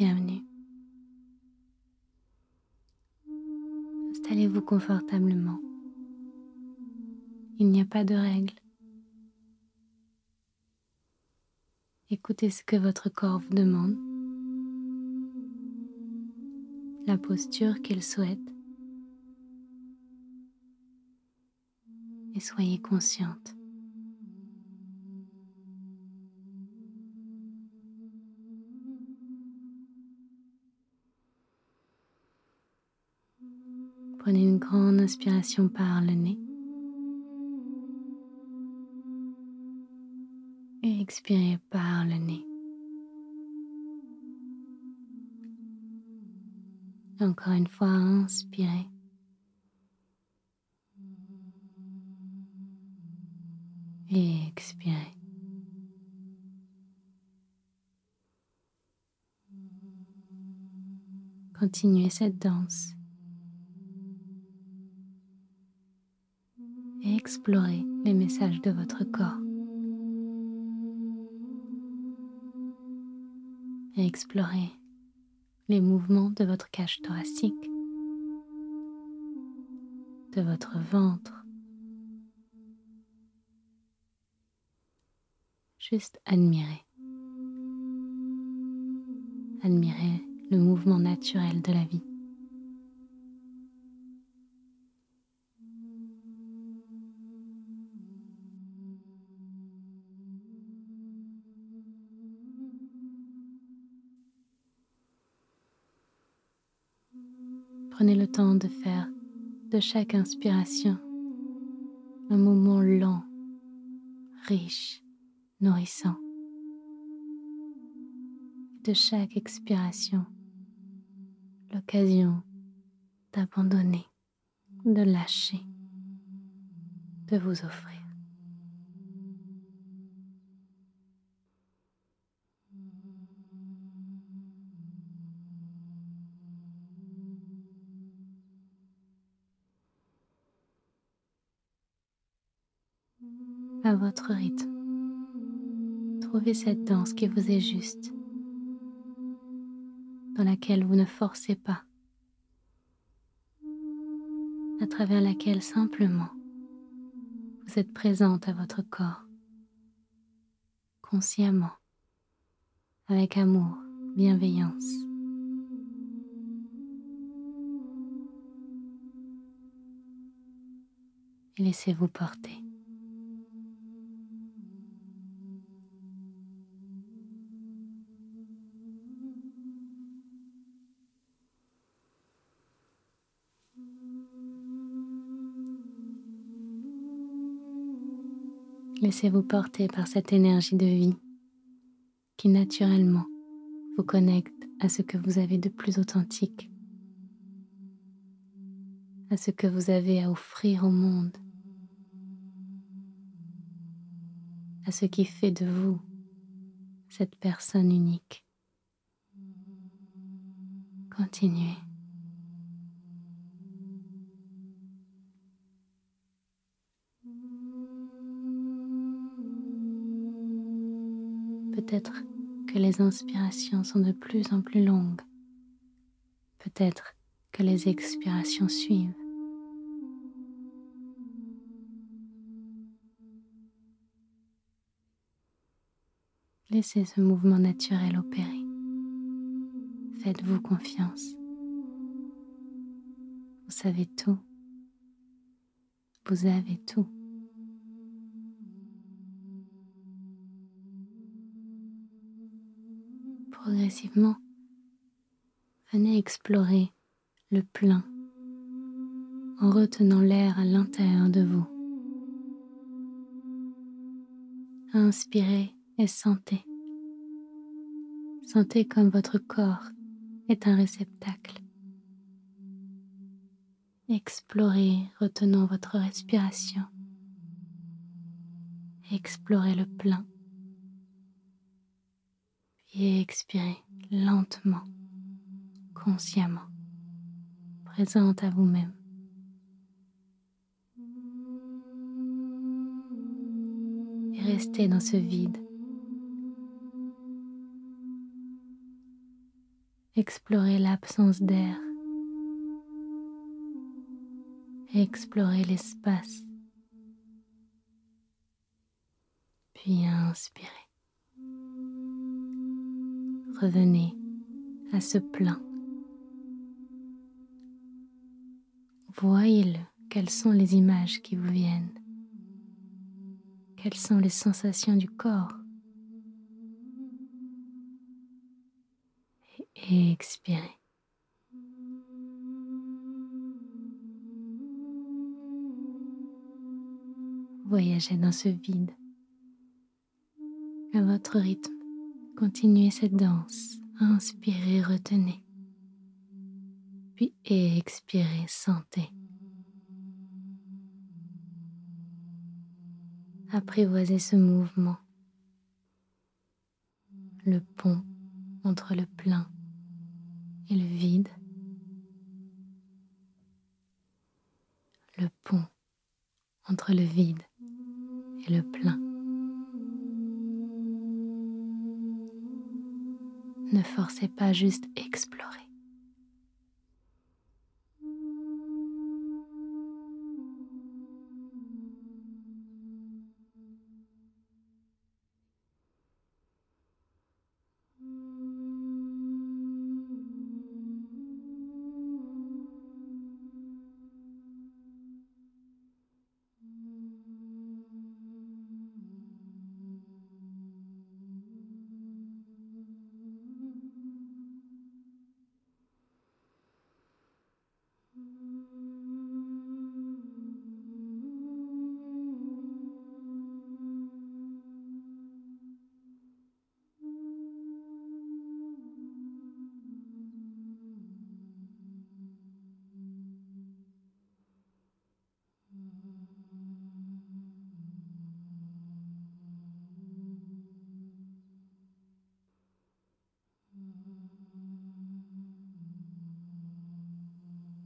bienvenue. Installez-vous confortablement. Il n'y a pas de règles. Écoutez ce que votre corps vous demande, la posture qu'il souhaite et soyez consciente. Prenez une grande inspiration par le nez. expirez par le nez. Encore une fois, inspirez. Et expirez. Continuez cette danse et explorez les messages de votre corps. et explorer les mouvements de votre cage thoracique, de votre ventre. Juste admirer. Admirer le mouvement naturel de la vie. Prenez le temps de faire de chaque inspiration un moment lent, riche, nourrissant. De chaque expiration, l'occasion d'abandonner, de lâcher, de vous offrir. À votre rythme. Trouvez cette danse qui vous est juste, dans laquelle vous ne forcez pas, à travers laquelle simplement vous êtes présente à votre corps, consciemment, avec amour, bienveillance. Et laissez-vous porter. Laissez-vous porter par cette énergie de vie qui naturellement vous connecte à ce que vous avez de plus authentique, à ce que vous avez à offrir au monde, à ce qui fait de vous cette personne unique. Continuez. Peut-être que les inspirations sont de plus en plus longues. Peut-être que les expirations suivent. Laissez ce mouvement naturel opérer. Faites-vous confiance. Vous savez tout. Vous avez tout. Venez explorer le plein en retenant l'air à l'intérieur de vous. Inspirez et sentez. Sentez comme votre corps est un réceptacle. Explorez, retenant votre respiration. Explorez le plein et expirez lentement, consciemment, présente à vous-même. Et restez dans ce vide. Explorez l'absence d'air. Explorez l'espace. Puis inspirez. Revenez à ce plan. Voyez-le, quelles sont les images qui vous viennent Quelles sont les sensations du corps Et expirez. Voyagez dans ce vide à votre rythme. Continuez cette danse. Inspirez, retenez. Puis expirez, sentez. Apprivoisez ce mouvement. Le pont entre le plein et le vide. Le pont entre le vide et le plein. Ne forcez pas juste explorer.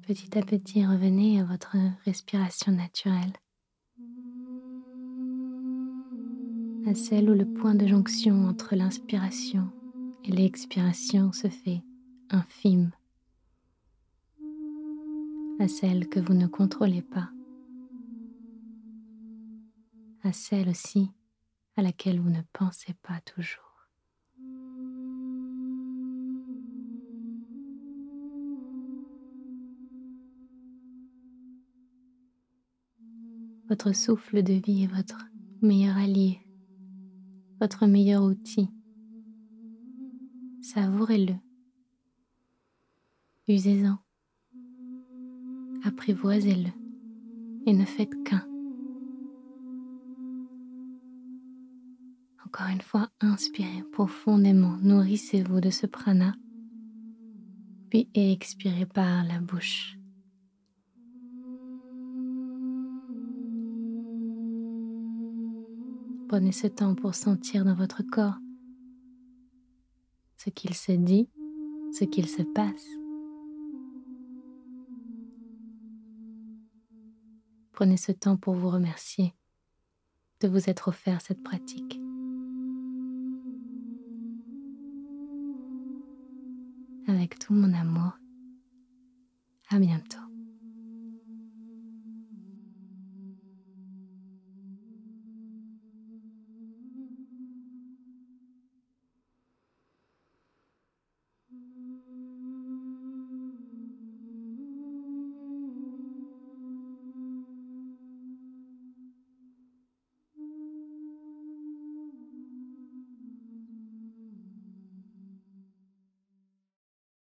Petit à petit, revenez à votre respiration naturelle, à celle où le point de jonction entre l'inspiration et l'expiration se fait infime, à celle que vous ne contrôlez pas, à celle aussi à laquelle vous ne pensez pas toujours. Votre souffle de vie est votre meilleur allié, votre meilleur outil. Savourez-le. Usez-en. Apprivoisez-le et ne faites qu'un. Encore une fois, inspirez profondément, nourrissez-vous de ce prana, puis expirez par la bouche. Prenez ce temps pour sentir dans votre corps ce qu'il se dit, ce qu'il se passe. Prenez ce temps pour vous remercier de vous être offert cette pratique. Avec tout mon amour, à bientôt.